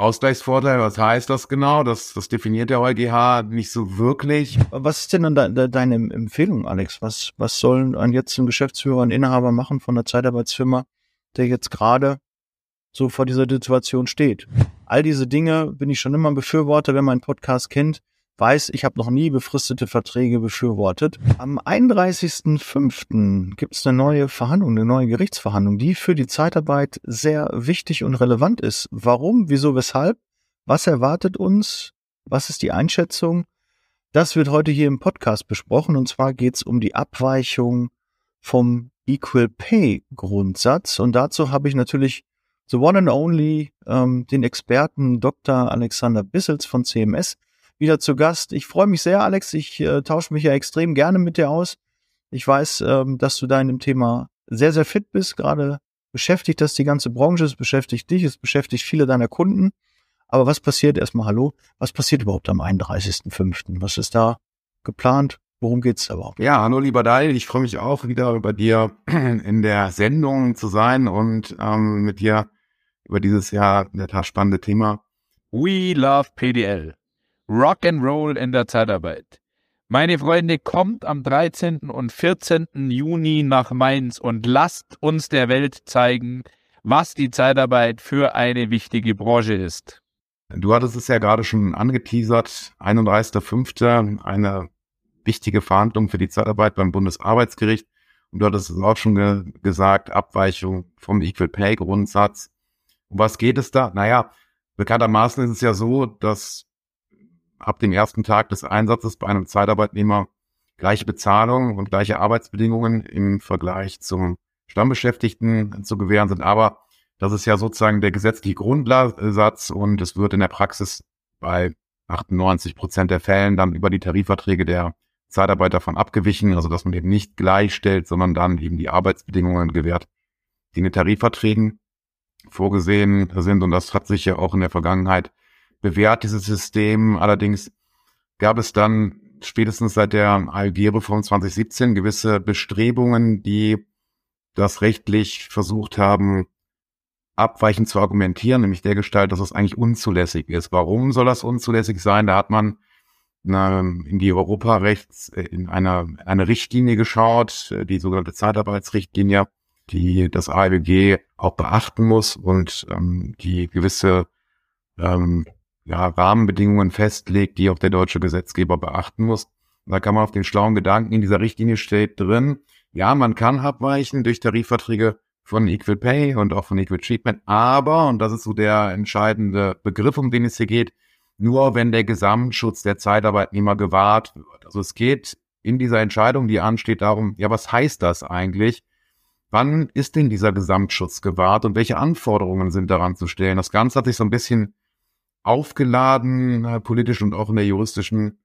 Ausgleichsvorteil, was heißt das genau? Das, das definiert der EuGH nicht so wirklich. Was ist denn dann de, de, deine Empfehlung, Alex? Was, was sollen ein jetzt ein Geschäftsführer, ein Inhaber machen von einer Zeitarbeitsfirma, der jetzt gerade so vor dieser Situation steht? All diese Dinge bin ich schon immer ein Befürworter, wenn man einen Podcast kennt weiß, ich habe noch nie befristete Verträge befürwortet. Am 31.05. gibt es eine neue Verhandlung, eine neue Gerichtsverhandlung, die für die Zeitarbeit sehr wichtig und relevant ist. Warum, wieso, weshalb? Was erwartet uns? Was ist die Einschätzung? Das wird heute hier im Podcast besprochen und zwar geht es um die Abweichung vom Equal Pay Grundsatz und dazu habe ich natürlich the one and only ähm, den Experten Dr. Alexander Bissels von CMS wieder zu Gast. Ich freue mich sehr, Alex. Ich äh, tausche mich ja extrem gerne mit dir aus. Ich weiß, ähm, dass du da in dem Thema sehr, sehr fit bist. Gerade beschäftigt das die ganze Branche, es beschäftigt dich, es beschäftigt viele deiner Kunden. Aber was passiert erstmal, hallo, was passiert überhaupt am 31.05.? Was ist da geplant? Worum geht's da überhaupt? Ja, hallo lieber Daniel, ich freue mich auch wieder bei dir in der Sendung zu sein und ähm, mit dir über dieses Jahr in der Tat spannende Thema. We love PDL. Rock and Roll in der Zeitarbeit. Meine Freunde, kommt am 13. und 14. Juni nach Mainz und lasst uns der Welt zeigen, was die Zeitarbeit für eine wichtige Branche ist. Du hattest es ja gerade schon angeteasert, 31.05. eine wichtige Verhandlung für die Zeitarbeit beim Bundesarbeitsgericht. Und du hattest es auch schon ge gesagt, Abweichung vom Equal Pay Grundsatz. Um was geht es da? Naja, bekanntermaßen ist es ja so, dass ab dem ersten Tag des Einsatzes bei einem Zeitarbeitnehmer gleiche Bezahlung und gleiche Arbeitsbedingungen im Vergleich zum Stammbeschäftigten zu gewähren sind. Aber das ist ja sozusagen der gesetzliche Grundsatz und es wird in der Praxis bei 98 Prozent der Fällen dann über die Tarifverträge der Zeitarbeit davon abgewichen, also dass man eben nicht gleichstellt, sondern dann eben die Arbeitsbedingungen gewährt, die in den Tarifverträgen vorgesehen sind. Und das hat sich ja auch in der Vergangenheit bewährt, dieses System. Allerdings gab es dann spätestens seit der ALG-Reform 2017 gewisse Bestrebungen, die das rechtlich versucht haben, abweichend zu argumentieren, nämlich der Gestalt, dass es eigentlich unzulässig ist. Warum soll das unzulässig sein? Da hat man in die Europarechts in einer eine Richtlinie geschaut, die sogenannte Zeitarbeitsrichtlinie, die das ALG auch beachten muss und ähm, die gewisse ähm, ja, Rahmenbedingungen festlegt, die auch der deutsche Gesetzgeber beachten muss. Da kann man auf den schlauen Gedanken in dieser Richtlinie steht drin, ja, man kann abweichen durch Tarifverträge von Equal Pay und auch von Equal Treatment, aber, und das ist so der entscheidende Begriff, um den es hier geht, nur wenn der Gesamtschutz der Zeitarbeitnehmer gewahrt wird. Also es geht in dieser Entscheidung, die ansteht, darum, ja, was heißt das eigentlich? Wann ist denn dieser Gesamtschutz gewahrt und welche Anforderungen sind daran zu stellen? Das Ganze hat sich so ein bisschen aufgeladen, äh, politisch und auch in der juristischen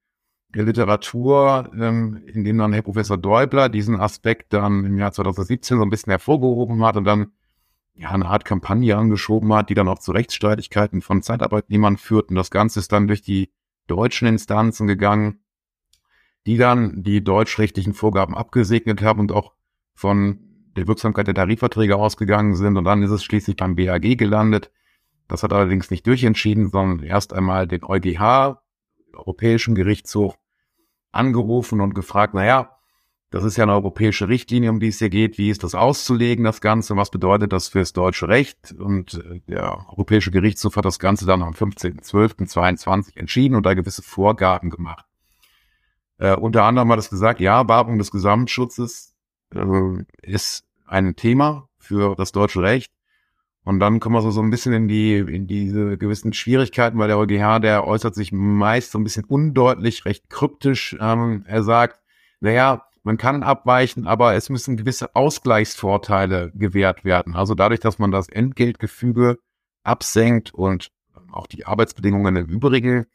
Literatur, ähm, in dem dann Herr Professor Däubler diesen Aspekt dann im Jahr 2017 so ein bisschen hervorgehoben hat und dann ja eine Art Kampagne angeschoben hat, die dann auch zu Rechtsstreitigkeiten von Zeitarbeitnehmern führt. Und das Ganze ist dann durch die deutschen Instanzen gegangen, die dann die deutschrechtlichen Vorgaben abgesegnet haben und auch von der Wirksamkeit der Tarifverträge ausgegangen sind. Und dann ist es schließlich beim BAG gelandet, das hat allerdings nicht durchentschieden, sondern erst einmal den EuGH, Europäischen Gerichtshof, angerufen und gefragt, naja, das ist ja eine europäische Richtlinie, um die es hier geht. Wie ist das auszulegen, das Ganze? Was bedeutet das fürs deutsche Recht? Und äh, der Europäische Gerichtshof hat das Ganze dann am 15.12.22 entschieden und da gewisse Vorgaben gemacht. Äh, unter anderem hat es gesagt, ja, Wahrung des Gesamtschutzes äh, ist ein Thema für das deutsche Recht. Und dann kommen wir so, so ein bisschen in die, in diese gewissen Schwierigkeiten, weil der EuGH, der äußert sich meist so ein bisschen undeutlich, recht kryptisch. Ähm, er sagt, naja, man kann abweichen, aber es müssen gewisse Ausgleichsvorteile gewährt werden. Also dadurch, dass man das Entgeltgefüge absenkt und auch die Arbeitsbedingungen im Übrigen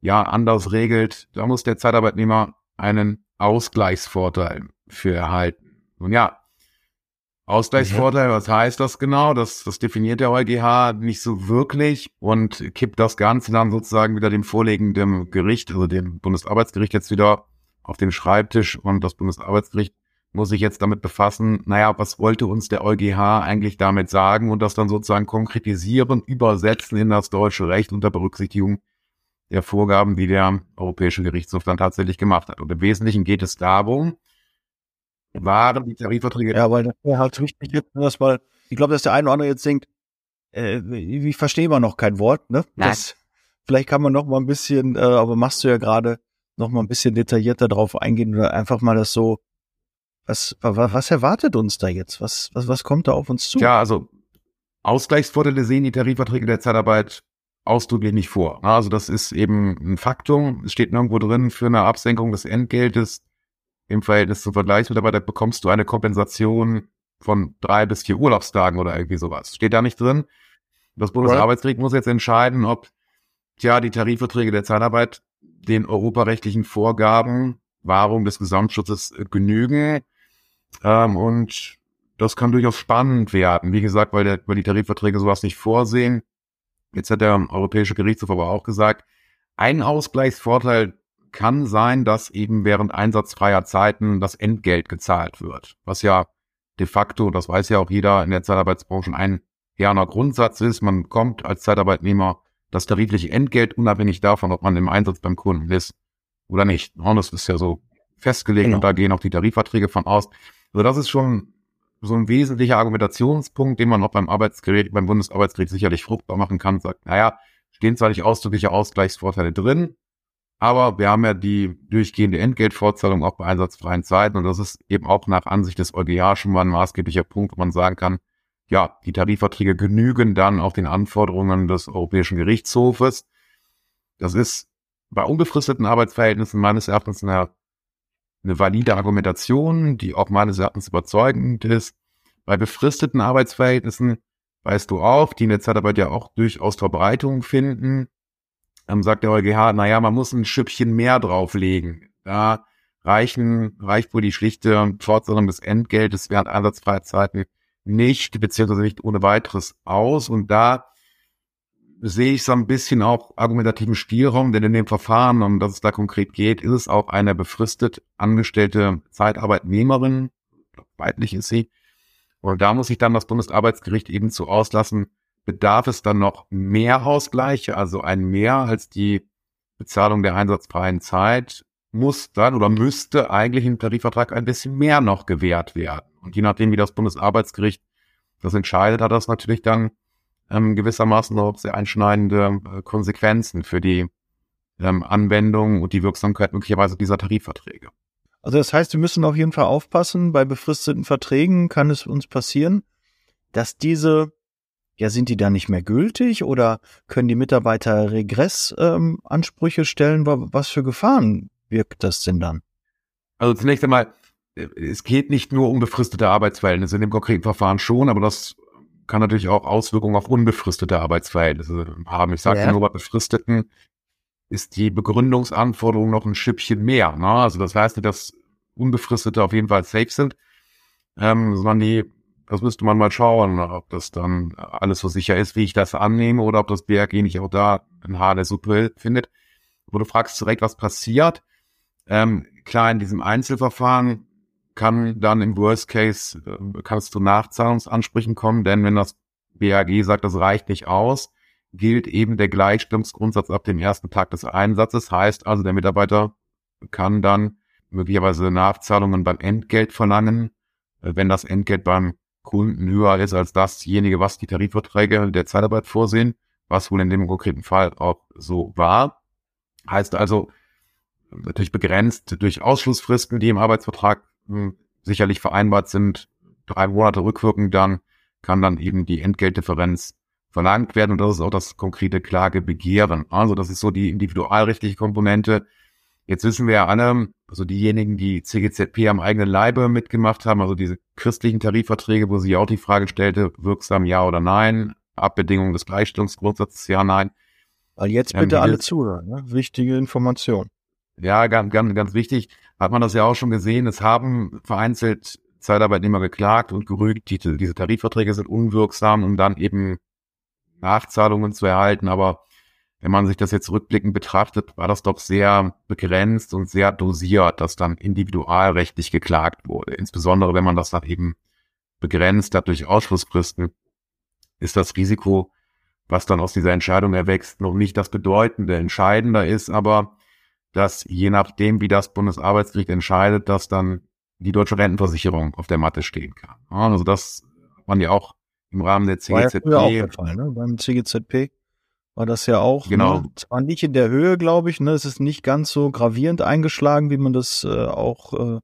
ja anders regelt, da muss der Zeitarbeitnehmer einen Ausgleichsvorteil für erhalten. Nun ja, Ausgleichsvorteil, was heißt das genau? Das, das definiert der EuGH nicht so wirklich und kippt das Ganze dann sozusagen wieder dem vorliegenden Gericht, also dem Bundesarbeitsgericht jetzt wieder auf den Schreibtisch und das Bundesarbeitsgericht muss sich jetzt damit befassen, naja, was wollte uns der EuGH eigentlich damit sagen und das dann sozusagen konkretisieren, übersetzen in das deutsche Recht unter Berücksichtigung der Vorgaben, die der Europäische Gerichtshof dann tatsächlich gemacht hat. Und im Wesentlichen geht es darum, waren die Tarifverträge. Ja, weil das wäre halt wichtig jetzt, dass mal, ich glaube, dass der eine oder andere jetzt denkt, äh, ich verstehe mal noch kein Wort, ne? Nein. Das, vielleicht kann man noch mal ein bisschen, äh, aber machst du ja gerade noch mal ein bisschen detaillierter drauf eingehen oder einfach mal das so, was, was, was erwartet uns da jetzt? Was, was, was kommt da auf uns zu? Ja, also Ausgleichsvorteile sehen die Tarifverträge der Zeitarbeit ausdrücklich nicht vor. Also das ist eben ein Faktum. Es steht nirgendwo drin, für eine Absenkung des Entgeltes im Verhältnis zum Vergleichsmitarbeiter bekommst du eine Kompensation von drei bis vier Urlaubstagen oder irgendwie sowas. Steht da nicht drin. Das Bundesarbeitsgericht muss jetzt entscheiden, ob tja, die Tarifverträge der Zeitarbeit den europarechtlichen Vorgaben Wahrung des Gesamtschutzes genügen. Ähm, und das kann durchaus spannend werden. Wie gesagt, weil, der, weil die Tarifverträge sowas nicht vorsehen. Jetzt hat der Europäische Gerichtshof aber auch gesagt, ein Ausgleichsvorteil kann sein, dass eben während einsatzfreier Zeiten das Entgelt gezahlt wird. Was ja de facto, das weiß ja auch jeder in der Zeitarbeitsbranche, ein eherner Grundsatz ist. Man bekommt als Zeitarbeitnehmer das tarifliche Entgelt unabhängig davon, ob man im Einsatz beim Kunden ist oder nicht. Und das ist ja so festgelegt genau. und da gehen auch die Tarifverträge von aus. Also das ist schon so ein wesentlicher Argumentationspunkt, den man auch beim Arbeitsgericht, beim Bundesarbeitsgericht sicherlich fruchtbar machen kann. Sagt, naja, stehen zwar nicht ausdrückliche Ausgleichsvorteile drin, aber wir haben ja die durchgehende Entgeltfortzahlung auch bei einsatzfreien Zeiten und das ist eben auch nach Ansicht des EuGH schon mal ein maßgeblicher Punkt, wo man sagen kann, ja, die Tarifverträge genügen dann auch den Anforderungen des Europäischen Gerichtshofes. Das ist bei unbefristeten Arbeitsverhältnissen meines Erachtens eine, eine valide Argumentation, die auch meines Erachtens überzeugend ist. Bei befristeten Arbeitsverhältnissen weißt du auch, die in der Zeitarbeit ja auch durchaus Verbreitung finden, ähm, sagt der EuGH, naja, man muss ein Schüppchen mehr drauflegen. Da reichen, reicht wohl die schlichte Fortsetzung des Entgeltes während einsatzfreier Zeiten nicht, beziehungsweise nicht ohne weiteres aus. Und da sehe ich so ein bisschen auch argumentativen Spielraum, denn in dem Verfahren, um das es da konkret geht, ist es auch eine befristet angestellte Zeitarbeitnehmerin, weiblich ist sie. Und da muss sich dann das Bundesarbeitsgericht eben zu auslassen, bedarf es dann noch mehr Ausgleiche, also ein mehr als die Bezahlung der einsatzfreien Zeit, muss dann oder müsste eigentlich im Tarifvertrag ein bisschen mehr noch gewährt werden. Und je nachdem, wie das Bundesarbeitsgericht das entscheidet, hat das natürlich dann ähm, gewissermaßen auch sehr einschneidende äh, Konsequenzen für die ähm, Anwendung und die Wirksamkeit möglicherweise dieser Tarifverträge. Also das heißt, wir müssen auf jeden Fall aufpassen, bei befristeten Verträgen kann es uns passieren, dass diese, ja, sind die da nicht mehr gültig oder können die Mitarbeiter Regressansprüche ähm, stellen? Was für Gefahren wirkt das denn dann? Also zunächst einmal, äh, es geht nicht nur um befristete Arbeitsverhältnisse in dem konkreten Verfahren schon, aber das kann natürlich auch Auswirkungen auf unbefristete Arbeitsverhältnisse haben. Ich sage ja. nur bei befristeten ist die Begründungsanforderung noch ein Schippchen mehr. Ne? Also das heißt nicht, dass Unbefristete auf jeden Fall safe sind, ähm, sondern die, das müsste man mal schauen, ob das dann alles so sicher ist, wie ich das annehme, oder ob das BRG nicht auch da ein Haar der Suppe findet. Wo du fragst direkt, was passiert. Ähm, klar, in diesem Einzelverfahren kann dann im Worst Case, äh, kann es zu Nachzahlungsansprüchen kommen, denn wenn das BAG sagt, das reicht nicht aus, gilt eben der Gleichstimmungsgrundsatz ab dem ersten Tag des Einsatzes. Heißt also, der Mitarbeiter kann dann möglicherweise Nachzahlungen beim Entgelt verlangen, äh, wenn das Entgelt beim Kunden höher ist als dasjenige, was die Tarifverträge der Zeitarbeit vorsehen, was wohl in dem konkreten Fall auch so war. Heißt also, natürlich begrenzt durch Ausschlussfristen, die im Arbeitsvertrag sicherlich vereinbart sind, drei Monate rückwirkend dann, kann dann eben die Entgeltdifferenz verlangt werden und das ist auch das konkrete Klagebegehren. Also das ist so die individualrechtliche Komponente. Jetzt wissen wir ja alle, also diejenigen, die CGZP am eigenen Leibe mitgemacht haben, also diese christlichen Tarifverträge, wo sie auch die Frage stellte, wirksam ja oder nein, Abbedingungen des Gleichstellungsgrundsatzes ja, nein. Weil jetzt bitte ähm, alle zuhören, ne? wichtige Information. Ja, ganz, ganz, ganz wichtig, hat man das ja auch schon gesehen. Es haben vereinzelt Zeitarbeitnehmer geklagt und gerügt, die, diese Tarifverträge sind unwirksam, um dann eben Nachzahlungen zu erhalten. Aber wenn man sich das jetzt rückblickend betrachtet, war das doch sehr begrenzt und sehr dosiert, dass dann individualrechtlich geklagt wurde. Insbesondere wenn man das dann eben begrenzt hat durch Ausschlussfristen, ist das Risiko, was dann aus dieser Entscheidung erwächst, noch nicht das Bedeutende. Entscheidender ist aber, dass je nachdem, wie das Bundesarbeitsgericht entscheidet, dass dann die deutsche Rentenversicherung auf der Matte stehen kann. Also das man ja auch im Rahmen der CGZP. War ja auch der Fall, ne? Beim CGZP war das ja auch. Genau. Ne? Zwar nicht in der Höhe, glaube ich, ne? Es ist nicht ganz so gravierend eingeschlagen, wie man das äh, auch äh,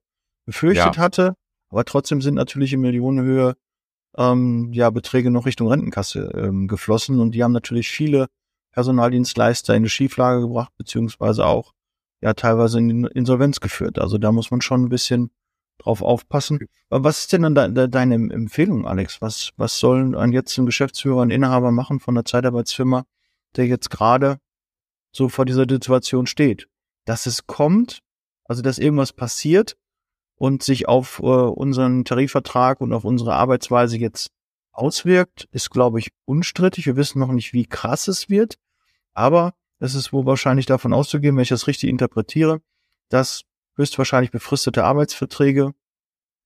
befürchtet ja. hatte. Aber trotzdem sind natürlich in Millionenhöhe ähm, ja Beträge noch Richtung Rentenkasse ähm, geflossen und die haben natürlich viele Personaldienstleister in eine Schieflage gebracht, beziehungsweise auch ja teilweise in Insolvenz geführt. Also da muss man schon ein bisschen drauf aufpassen. Aber was ist denn dann de de deine Empfehlung, Alex? Was, was sollen ein jetzt ein Geschäftsführer, ein Inhaber machen von einer Zeitarbeitsfirma, der jetzt gerade so vor dieser Situation steht? Dass es kommt, also dass irgendwas passiert und sich auf äh, unseren Tarifvertrag und auf unsere Arbeitsweise jetzt auswirkt, ist, glaube ich, unstrittig. Wir wissen noch nicht, wie krass es wird, aber es ist wohl wahrscheinlich davon auszugehen, wenn ich das richtig interpretiere, dass höchstwahrscheinlich befristete Arbeitsverträge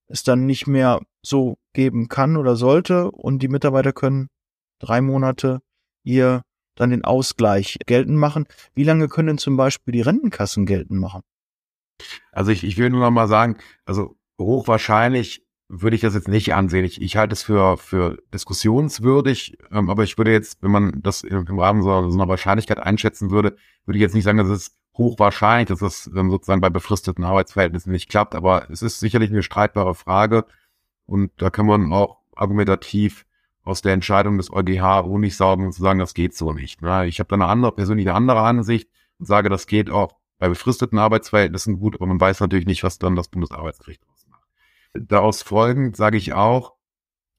es dann nicht mehr so geben kann oder sollte und die Mitarbeiter können drei Monate ihr dann den Ausgleich geltend machen. Wie lange können zum Beispiel die Rentenkassen geltend machen? Also ich, ich will nur noch mal sagen, also hochwahrscheinlich würde ich das jetzt nicht ansehen. Ich, ich halte es für, für diskussionswürdig, ähm, aber ich würde jetzt, wenn man das im, Rahmen so, so einer Wahrscheinlichkeit einschätzen würde, würde ich jetzt nicht sagen, dass es hochwahrscheinlich, dass es ähm, sozusagen bei befristeten Arbeitsverhältnissen nicht klappt, aber es ist sicherlich eine streitbare Frage und da kann man auch argumentativ aus der Entscheidung des EuGH Honig saugen und zu sagen, das geht so nicht. Ne? Ich habe da eine andere, persönlich eine andere Ansicht und sage, das geht auch bei befristeten Arbeitsverhältnissen gut, aber man weiß natürlich nicht, was dann das Bundesarbeitsgericht ausmacht. Daraus folgend sage ich auch,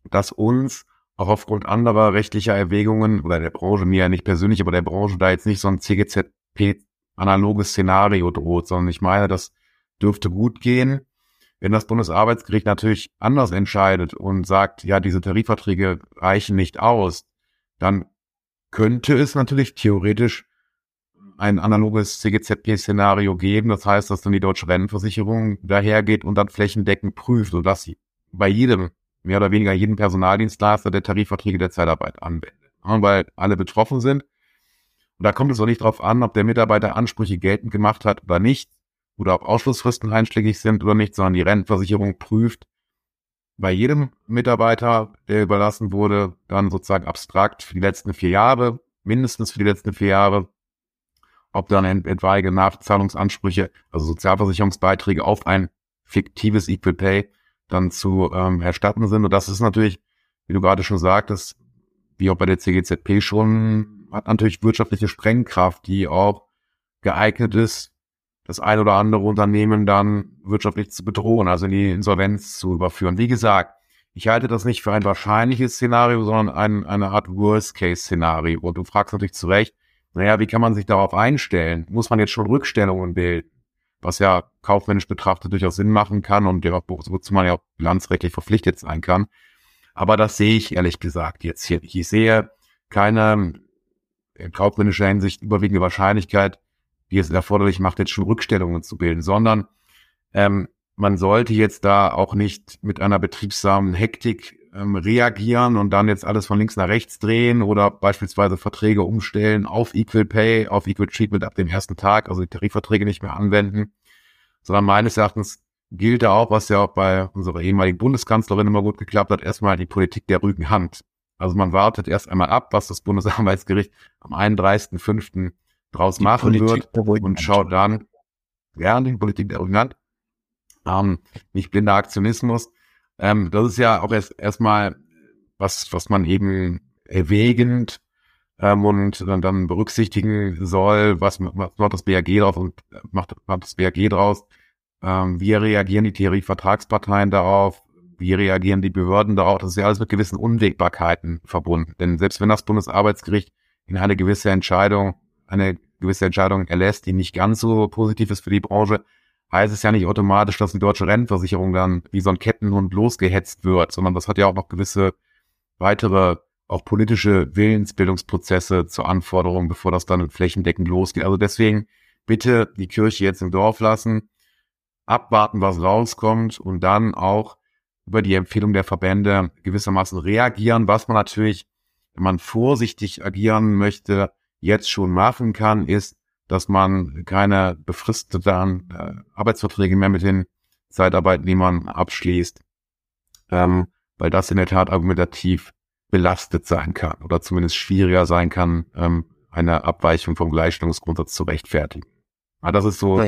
dass uns auch aufgrund anderer rechtlicher Erwägungen oder der Branche, mir ja nicht persönlich, aber der Branche da jetzt nicht so ein CGZP analoges Szenario droht, sondern ich meine, das dürfte gut gehen. Wenn das Bundesarbeitsgericht natürlich anders entscheidet und sagt, ja, diese Tarifverträge reichen nicht aus, dann könnte es natürlich theoretisch ein analoges CGZP-Szenario geben. Das heißt, dass dann die deutsche Rentenversicherung dahergeht und dann flächendeckend prüft, sodass sie bei jedem, mehr oder weniger jedem Personaldienstleister der Tarifverträge der Zeitarbeit anwendet. weil alle betroffen sind und da kommt es auch nicht darauf an, ob der Mitarbeiter Ansprüche geltend gemacht hat oder nicht, oder ob Ausschlussfristen einschlägig sind oder nicht, sondern die Rentenversicherung prüft bei jedem Mitarbeiter, der überlassen wurde, dann sozusagen abstrakt für die letzten vier Jahre, mindestens für die letzten vier Jahre, ob dann etwaige Nachzahlungsansprüche, also Sozialversicherungsbeiträge auf ein fiktives Equal Pay dann zu ähm, erstatten sind. Und das ist natürlich, wie du gerade schon sagtest, wie auch bei der CGZP schon hat natürlich wirtschaftliche Sprengkraft, die auch geeignet ist, das ein oder andere Unternehmen dann wirtschaftlich zu bedrohen, also in die Insolvenz zu überführen. Wie gesagt, ich halte das nicht für ein wahrscheinliches Szenario, sondern ein, eine Art Worst-Case-Szenario. Und du fragst natürlich zu Recht, naja, wie kann man sich darauf einstellen? Muss man jetzt schon Rückstellungen bilden? Was ja kaufmännisch betrachtet durchaus Sinn machen kann und ja, wozu man ja auch bilanzrechtlich verpflichtet sein kann. Aber das sehe ich ehrlich gesagt jetzt hier. Ich sehe keine in kaufmännischer Hinsicht überwiegende Wahrscheinlichkeit, die es erforderlich macht, jetzt schon Rückstellungen zu bilden, sondern ähm, man sollte jetzt da auch nicht mit einer betriebsamen Hektik ähm, reagieren und dann jetzt alles von links nach rechts drehen oder beispielsweise Verträge umstellen auf Equal Pay, auf Equal Treatment ab dem ersten Tag, also die Tarifverträge nicht mehr anwenden, sondern meines Erachtens gilt da auch, was ja auch bei unserer ehemaligen Bundeskanzlerin immer gut geklappt hat, erstmal die Politik der ruhigen Hand. Also man wartet erst einmal ab, was das Bundesarbeitsgericht am 31.05. draus die machen Politik wird und schaut dann, ja, die Politik der ruhigen Hand, ähm, nicht blinder Aktionismus. Ähm, das ist ja auch erst erstmal was, was man eben erwägend ähm, und dann, dann berücksichtigen soll, was, was macht das BAG drauf und macht, macht das BAG draus, ähm, wie reagieren die Tarifvertragsparteien darauf, wie reagieren die Behörden darauf? Das ist ja alles mit gewissen Unwägbarkeiten verbunden. Denn selbst wenn das Bundesarbeitsgericht in eine gewisse Entscheidung, eine gewisse Entscheidung erlässt, die nicht ganz so positiv ist für die Branche, heißt es ja nicht automatisch, dass die deutsche Rentenversicherung dann wie so ein Kettenhund losgehetzt wird, sondern das hat ja auch noch gewisse weitere auch politische Willensbildungsprozesse zur Anforderung, bevor das dann flächendeckend losgeht. Also deswegen bitte die Kirche jetzt im Dorf lassen, abwarten, was rauskommt und dann auch über die Empfehlung der Verbände gewissermaßen reagieren, was man natürlich, wenn man vorsichtig agieren möchte, jetzt schon machen kann, ist, dass man keine befristeten äh, Arbeitsverträge mehr mit den Zeitarbeitnehmern abschließt, ähm, weil das in der Tat argumentativ belastet sein kann oder zumindest schwieriger sein kann, ähm, eine Abweichung vom Gleichstellungsgrundsatz zu rechtfertigen. Aber das ist so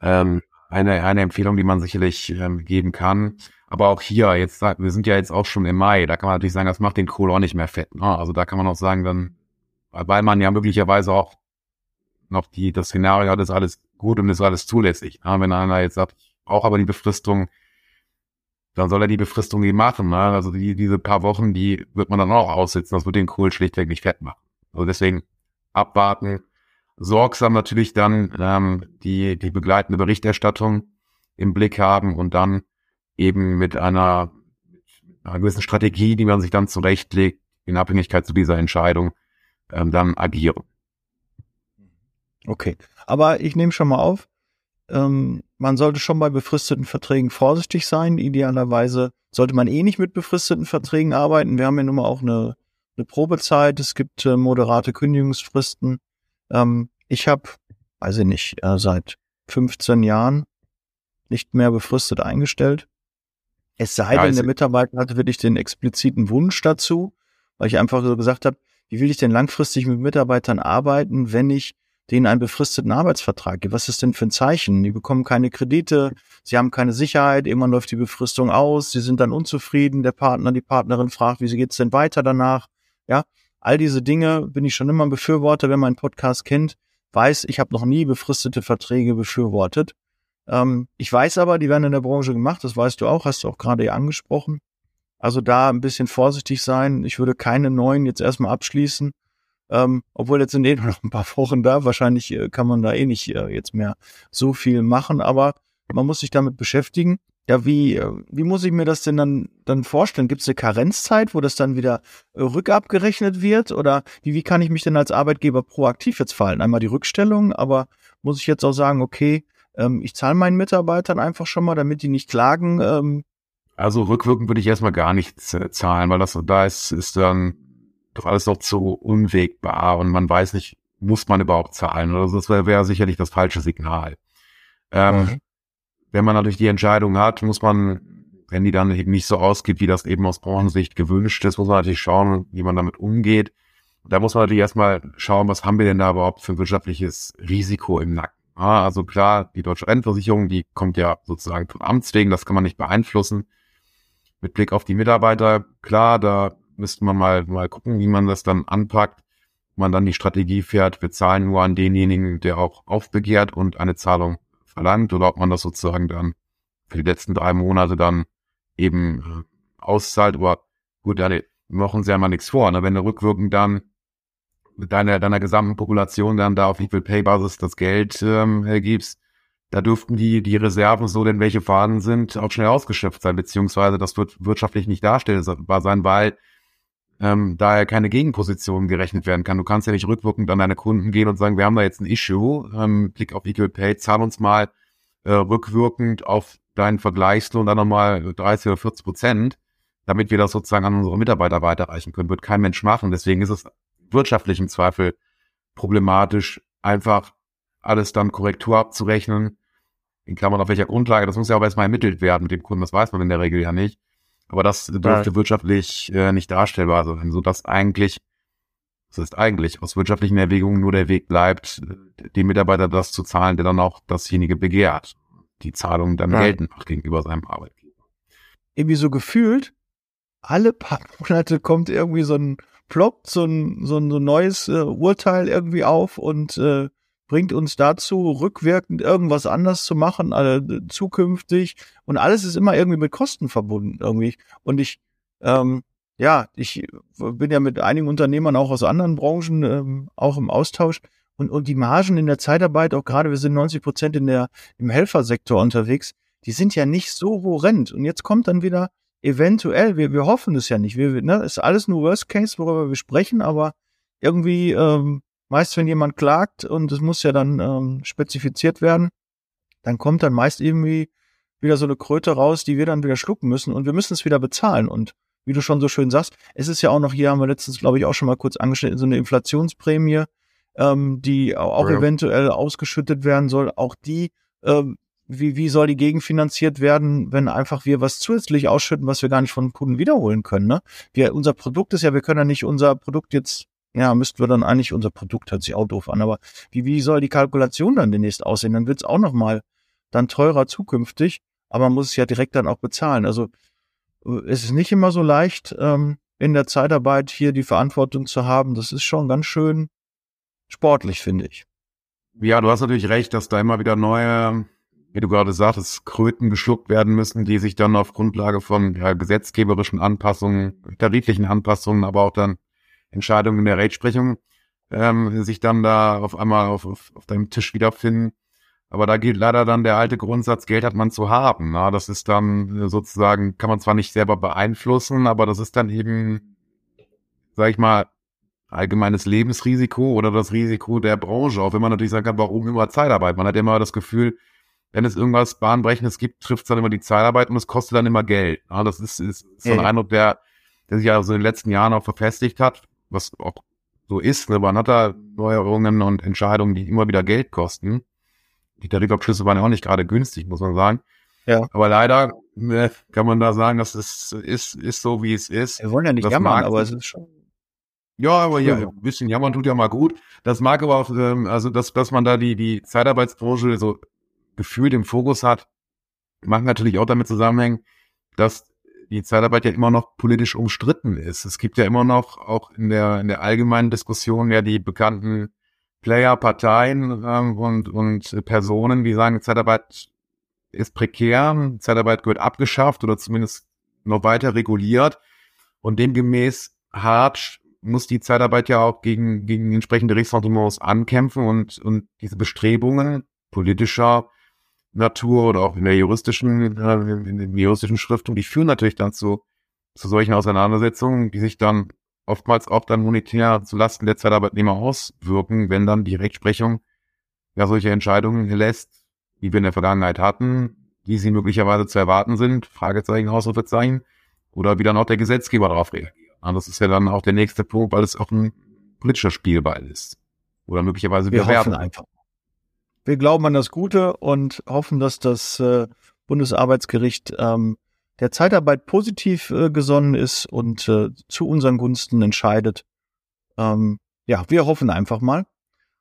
ähm, eine, eine Empfehlung, die man sicherlich ähm, geben kann. Aber auch hier, jetzt, wir sind ja jetzt auch schon im Mai, da kann man natürlich sagen, das macht den Kohl auch nicht mehr fett. Ne? Also da kann man auch sagen, dann, weil man ja möglicherweise auch noch die, das Szenario hat, ist alles gut und ist alles zulässig. Ne? Wenn einer jetzt sagt, ich brauche aber die Befristung, dann soll er die Befristung eben machen. Ne? Also die, diese paar Wochen, die wird man dann auch aussitzen. Das wird den Kohl schlichtweg nicht fett machen. Also deswegen abwarten, sorgsam natürlich dann ähm, die, die begleitende Berichterstattung im Blick haben und dann eben mit einer, mit einer gewissen Strategie, die man sich dann zurechtlegt, in Abhängigkeit zu dieser Entscheidung, ähm, dann agieren. Okay, aber ich nehme schon mal auf, ähm, man sollte schon bei befristeten Verträgen vorsichtig sein. Idealerweise sollte man eh nicht mit befristeten Verträgen arbeiten. Wir haben ja nun mal auch eine, eine Probezeit. Es gibt äh, moderate Kündigungsfristen. Ähm, ich habe, weiß ich nicht, äh, seit 15 Jahren nicht mehr befristet eingestellt. Es sei denn, der Mitarbeiter hatte wirklich den expliziten Wunsch dazu, weil ich einfach so gesagt habe, wie will ich denn langfristig mit Mitarbeitern arbeiten, wenn ich denen einen befristeten Arbeitsvertrag gibt. Was ist denn für ein Zeichen? Die bekommen keine Kredite, sie haben keine Sicherheit, irgendwann läuft die Befristung aus, sie sind dann unzufrieden, der Partner, die Partnerin fragt, wie geht's denn weiter danach? Ja, all diese Dinge bin ich schon immer ein Befürworter, wenn man Podcast kennt, weiß, ich habe noch nie befristete Verträge befürwortet. Ähm, ich weiß aber, die werden in der Branche gemacht, das weißt du auch, hast du auch gerade angesprochen. Also da ein bisschen vorsichtig sein. Ich würde keine neuen jetzt erstmal abschließen, ähm, obwohl jetzt sind eh noch ein paar Wochen da. Wahrscheinlich äh, kann man da eh nicht äh, jetzt mehr so viel machen, aber man muss sich damit beschäftigen. Ja, wie, äh, wie muss ich mir das denn dann, dann vorstellen? Gibt es eine Karenzzeit, wo das dann wieder äh, rückabgerechnet wird? Oder wie, wie kann ich mich denn als Arbeitgeber proaktiv jetzt fallen? Einmal die Rückstellung, aber muss ich jetzt auch sagen, okay, ähm, ich zahle meinen Mitarbeitern einfach schon mal, damit die nicht klagen? Ähm. Also rückwirkend würde ich erstmal gar nichts äh, zahlen, weil das da ist, ist dann doch alles noch zu unwegbar und man weiß nicht, muss man überhaupt zahlen? Also das wäre wär sicherlich das falsche Signal. Ähm, mhm. Wenn man natürlich die Entscheidung hat, muss man, wenn die dann eben nicht so ausgeht, wie das eben aus Branchensicht gewünscht ist, muss man natürlich schauen, wie man damit umgeht. da muss man natürlich erstmal schauen, was haben wir denn da überhaupt für ein wirtschaftliches Risiko im Nacken. Ja, also klar, die deutsche Rentenversicherung, die kommt ja sozusagen von Amts wegen, das kann man nicht beeinflussen. Mit Blick auf die Mitarbeiter, klar, da müsste man mal, mal gucken, wie man das dann anpackt. Man dann die Strategie fährt, wir zahlen nur an denjenigen, der auch aufbegehrt und eine Zahlung verlangt, oder ob man das sozusagen dann für die letzten drei Monate dann eben äh, auszahlt. Aber gut, da machen sie ja mal nichts vor. Ne? Wenn du rückwirkend dann mit deiner, deiner gesamten Population dann da auf Equal Pay Basis das Geld ähm, gibst, da dürften die, die Reserven, so denn welche vorhanden sind, auch schnell ausgeschöpft sein, beziehungsweise das wird wirtschaftlich nicht darstellbar sein, weil ähm, da ja keine Gegenposition gerechnet werden kann. Du kannst ja nicht rückwirkend an deine Kunden gehen und sagen, wir haben da jetzt ein Issue, ähm, Blick auf Equal Pay, zahl uns mal äh, rückwirkend auf deinen Vergleichslohn dann nochmal 30 oder 40 Prozent, damit wir das sozusagen an unsere Mitarbeiter weiterreichen können. Wird kein Mensch machen. Deswegen ist es wirtschaftlich im Zweifel problematisch, einfach alles dann Korrektur abzurechnen. In Klammern auf welcher Grundlage, das muss ja auch erstmal ermittelt werden mit dem Kunden, das weiß man in der Regel ja nicht. Aber das dürfte ja. wirtschaftlich äh, nicht darstellbar sein, sodass eigentlich, das ist eigentlich aus wirtschaftlichen Erwägungen nur der Weg bleibt, dem Mitarbeiter das zu zahlen, der dann auch dasjenige begehrt. Die Zahlung dann ja. geltend macht gegenüber seinem Arbeitgeber. Irgendwie so gefühlt, alle paar Monate kommt irgendwie so ein ploppt so ein, so ein, so ein neues äh, Urteil irgendwie auf und äh, bringt uns dazu, rückwirkend irgendwas anders zu machen, äh, zukünftig. Und alles ist immer irgendwie mit Kosten verbunden irgendwie. Und ich, ähm, ja, ich bin ja mit einigen Unternehmern auch aus anderen Branchen ähm, auch im Austausch. Und, und die Margen in der Zeitarbeit, auch gerade wir sind 90 Prozent in der, im Helfersektor unterwegs, die sind ja nicht so horrend. Und jetzt kommt dann wieder eventuell, wir, wir hoffen es ja nicht, wir, ne, ist alles nur Worst Case, worüber wir sprechen, aber irgendwie, ähm, meist wenn jemand klagt und es muss ja dann ähm, spezifiziert werden, dann kommt dann meist irgendwie wieder so eine Kröte raus, die wir dann wieder schlucken müssen und wir müssen es wieder bezahlen und wie du schon so schön sagst, es ist ja auch noch, hier haben wir letztens, glaube ich, auch schon mal kurz angestellt, so eine Inflationsprämie, ähm, die auch ja. eventuell ausgeschüttet werden soll. Auch die, ähm, wie, wie soll die gegenfinanziert werden, wenn einfach wir was zusätzlich ausschütten, was wir gar nicht von Kunden wiederholen können? Ne? Wir, unser Produkt ist ja, wir können ja nicht unser Produkt jetzt, ja, müssten wir dann eigentlich, unser Produkt hört sich auch doof an, aber wie, wie soll die Kalkulation dann demnächst aussehen? Dann wird es auch nochmal dann teurer zukünftig, aber man muss es ja direkt dann auch bezahlen. Also es ist nicht immer so leicht, ähm, in der Zeitarbeit hier die Verantwortung zu haben. Das ist schon ganz schön sportlich, finde ich. Ja, du hast natürlich recht, dass da immer wieder neue, wie du gerade sagtest, Kröten geschluckt werden müssen, die sich dann auf Grundlage von ja, gesetzgeberischen Anpassungen, tariflichen Anpassungen, aber auch dann Entscheidungen in der Rechtsprechung ähm, sich dann da auf einmal auf, auf, auf deinem Tisch wiederfinden. Aber da gilt leider dann der alte Grundsatz, Geld hat man zu haben. Na, das ist dann sozusagen, kann man zwar nicht selber beeinflussen, aber das ist dann eben, sag ich mal, allgemeines Lebensrisiko oder das Risiko der Branche. Auch wenn man natürlich sagen kann, warum immer Zeitarbeit? Man hat immer das Gefühl, wenn es irgendwas Bahnbrechendes gibt, trifft es dann immer die Zeitarbeit und es kostet dann immer Geld. Ja, das ist, ist, ist so ein ja. Eindruck, der, der sich ja so in den letzten Jahren auch verfestigt hat, was auch so ist. Ne? Man hat da Neuerungen und Entscheidungen, die immer wieder Geld kosten die Tarifabschlüsse waren ja auch nicht gerade günstig, muss man sagen. Ja. Aber leider ne, kann man da sagen, dass es ist, ist so, wie es ist. Wir wollen ja nicht das jammern, aber es ist schon. Ja, aber ja, ein bisschen jammern tut ja mal gut. Das mag aber auch, ähm, also dass, dass man da die, die Zeitarbeitsbranche so gefühlt im Fokus hat, mag natürlich auch damit zusammenhängen, dass die Zeitarbeit ja immer noch politisch umstritten ist. Es gibt ja immer noch auch in der, in der allgemeinen Diskussion ja die bekannten Player, Parteien ähm, und, und Personen, die sagen, Zeitarbeit ist prekär, Zeitarbeit gehört abgeschafft oder zumindest noch weiter reguliert. Und demgemäß hart muss die Zeitarbeit ja auch gegen, gegen entsprechende Rechtsordnungen ankämpfen und, und diese Bestrebungen politischer Natur oder auch in der juristischen, äh, in den juristischen Schriften, die führen natürlich dazu, zu solchen Auseinandersetzungen, die sich dann oftmals auch dann monetär zulasten der Zeitarbeitnehmer auswirken, wenn dann die Rechtsprechung ja solche Entscheidungen lässt, wie wir in der Vergangenheit hatten, wie sie möglicherweise zu erwarten sind, Fragezeichen, Ausrufezeichen, oder wie dann auch der Gesetzgeber darauf reagiert. Und das ist ja dann auch der nächste Punkt, weil es auch ein politischer Spielball ist. Oder möglicherweise wir werden einfach. Wir glauben an das Gute und hoffen, dass das äh, Bundesarbeitsgericht ähm, der Zeitarbeit positiv äh, gesonnen ist und äh, zu unseren Gunsten entscheidet. Ähm, ja, wir hoffen einfach mal.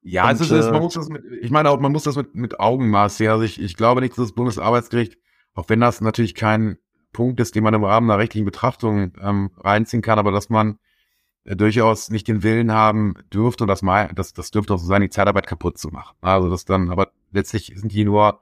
Ja, und, also ist, man muss das mit, ich meine auch, man muss das mit, mit Augenmaß sehen. Also ich, ich glaube nicht, dass das Bundesarbeitsgericht, auch wenn das natürlich kein Punkt ist, den man im Rahmen einer rechtlichen Betrachtung ähm, reinziehen kann, aber dass man äh, durchaus nicht den Willen haben dürfte, und das, mal, das, das dürfte auch so sein, die Zeitarbeit kaputt zu machen. Also das dann, aber letztlich sind die nur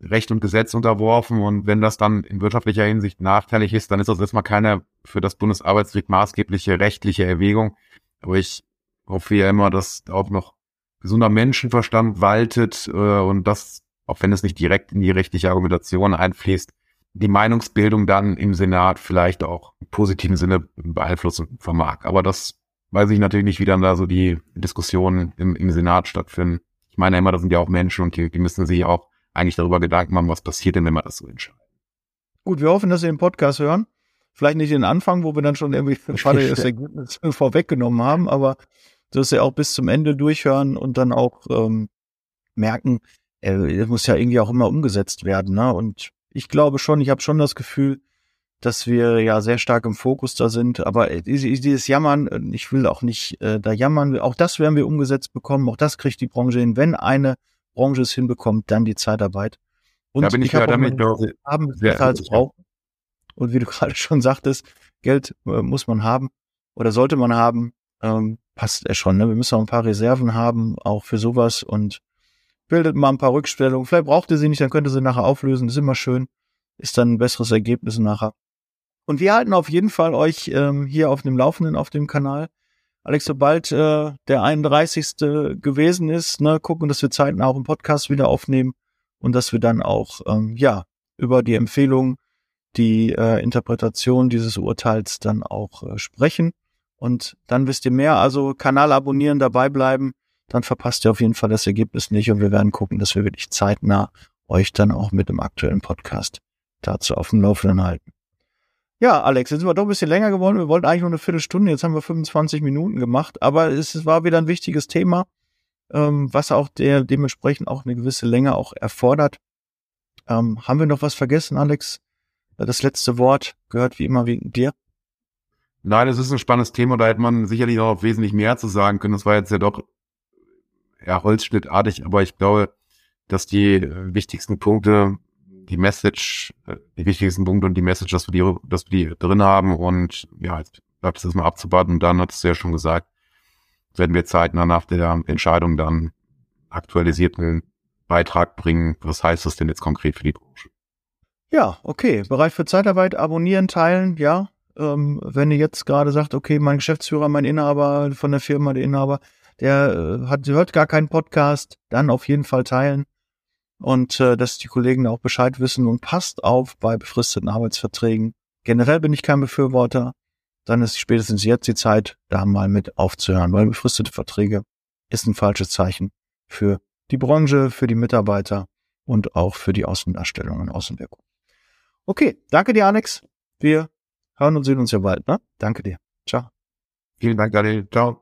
Recht und Gesetz unterworfen und wenn das dann in wirtschaftlicher Hinsicht nachteilig ist, dann ist das erstmal keine für das Bundesarbeitsgericht maßgebliche rechtliche Erwägung. Aber ich hoffe ja immer, dass auch noch gesunder Menschenverstand waltet äh, und das, auch wenn es nicht direkt in die rechtliche Argumentation einfließt, die Meinungsbildung dann im Senat vielleicht auch im positiven Sinne beeinflussen vermag. Aber das weiß ich natürlich nicht, wie dann da so die Diskussionen im, im Senat stattfinden. Ich meine immer, da sind ja auch Menschen und die, die müssen sich auch eigentlich darüber Gedanken machen, was passiert denn, wenn wir das so entscheiden. Gut, wir hoffen, dass Sie den Podcast hören. Vielleicht nicht den Anfang, wo wir dann schon irgendwie gerade das Ergebnis vorweggenommen haben, aber dass Sie auch bis zum Ende durchhören und dann auch ähm, merken, äh, das muss ja irgendwie auch immer umgesetzt werden. Ne? Und ich glaube schon, ich habe schon das Gefühl, dass wir ja sehr stark im Fokus da sind. Aber dieses Jammern, äh, ich will auch nicht äh, da jammern, auch das werden wir umgesetzt bekommen, auch das kriegt die Branche hin. Wenn eine Branche es hinbekommt, dann die Zeitarbeit. Und da bin ich, ich ja damit noch haben bezahlt brauchen. Und wie du gerade schon sagtest, Geld äh, muss man haben oder sollte man haben. Ähm, passt er schon. Ne? Wir müssen auch ein paar Reserven haben, auch für sowas und bildet mal ein paar Rückstellungen. Vielleicht braucht ihr sie nicht, dann könnt ihr sie nachher auflösen. Ist immer schön. Ist dann ein besseres Ergebnis nachher. Und wir halten auf jeden Fall euch ähm, hier auf dem Laufenden auf dem Kanal. Alex, sobald äh, der 31. gewesen ist, ne, gucken, dass wir zeitnah auch einen Podcast wieder aufnehmen und dass wir dann auch, ähm, ja, über die Empfehlungen die äh, Interpretation dieses Urteils dann auch äh, sprechen. Und dann wisst ihr mehr. Also Kanal abonnieren, dabei bleiben, dann verpasst ihr auf jeden Fall das Ergebnis nicht. Und wir werden gucken, dass wir wirklich zeitnah euch dann auch mit dem aktuellen Podcast dazu auf dem Laufenden halten. Ja, Alex, jetzt sind wir doch ein bisschen länger geworden. Wir wollten eigentlich nur eine Viertelstunde, jetzt haben wir 25 Minuten gemacht, aber es war wieder ein wichtiges Thema, ähm, was auch der dementsprechend auch eine gewisse Länge auch erfordert. Ähm, haben wir noch was vergessen, Alex? Das letzte Wort gehört wie immer wegen dir. Nein, es ist ein spannendes Thema, da hätte man sicherlich noch wesentlich mehr zu sagen können. Das war jetzt ja doch eher holzschnittartig, aber ich glaube, dass die äh, wichtigsten Punkte die Message, äh, die wichtigsten Punkte und die Message, dass wir die, dass wir die drin haben und ja, jetzt bleibt es erstmal abzuwarten und dann hattest du ja schon gesagt, werden wir zeitnah nach der Entscheidung dann aktualisierten Beitrag bringen. Was heißt das denn jetzt konkret für die Branche? Ja, okay. Bereich für Zeitarbeit, abonnieren, teilen, ja. Ähm, wenn ihr jetzt gerade sagt, okay, mein Geschäftsführer, mein Inhaber von der Firma, der Inhaber, der äh, hat, hört gar keinen Podcast, dann auf jeden Fall teilen und äh, dass die Kollegen auch Bescheid wissen und passt auf bei befristeten Arbeitsverträgen. Generell bin ich kein Befürworter. Dann ist spätestens jetzt die Zeit, da mal mit aufzuhören, weil befristete Verträge ist ein falsches Zeichen für die Branche, für die Mitarbeiter und auch für die Außendarstellung und Außenwirkung. Okay, danke dir, Alex. Wir hören und sehen uns ja bald. Ne? Danke dir. Ciao. Vielen Dank, Daniel. Ciao.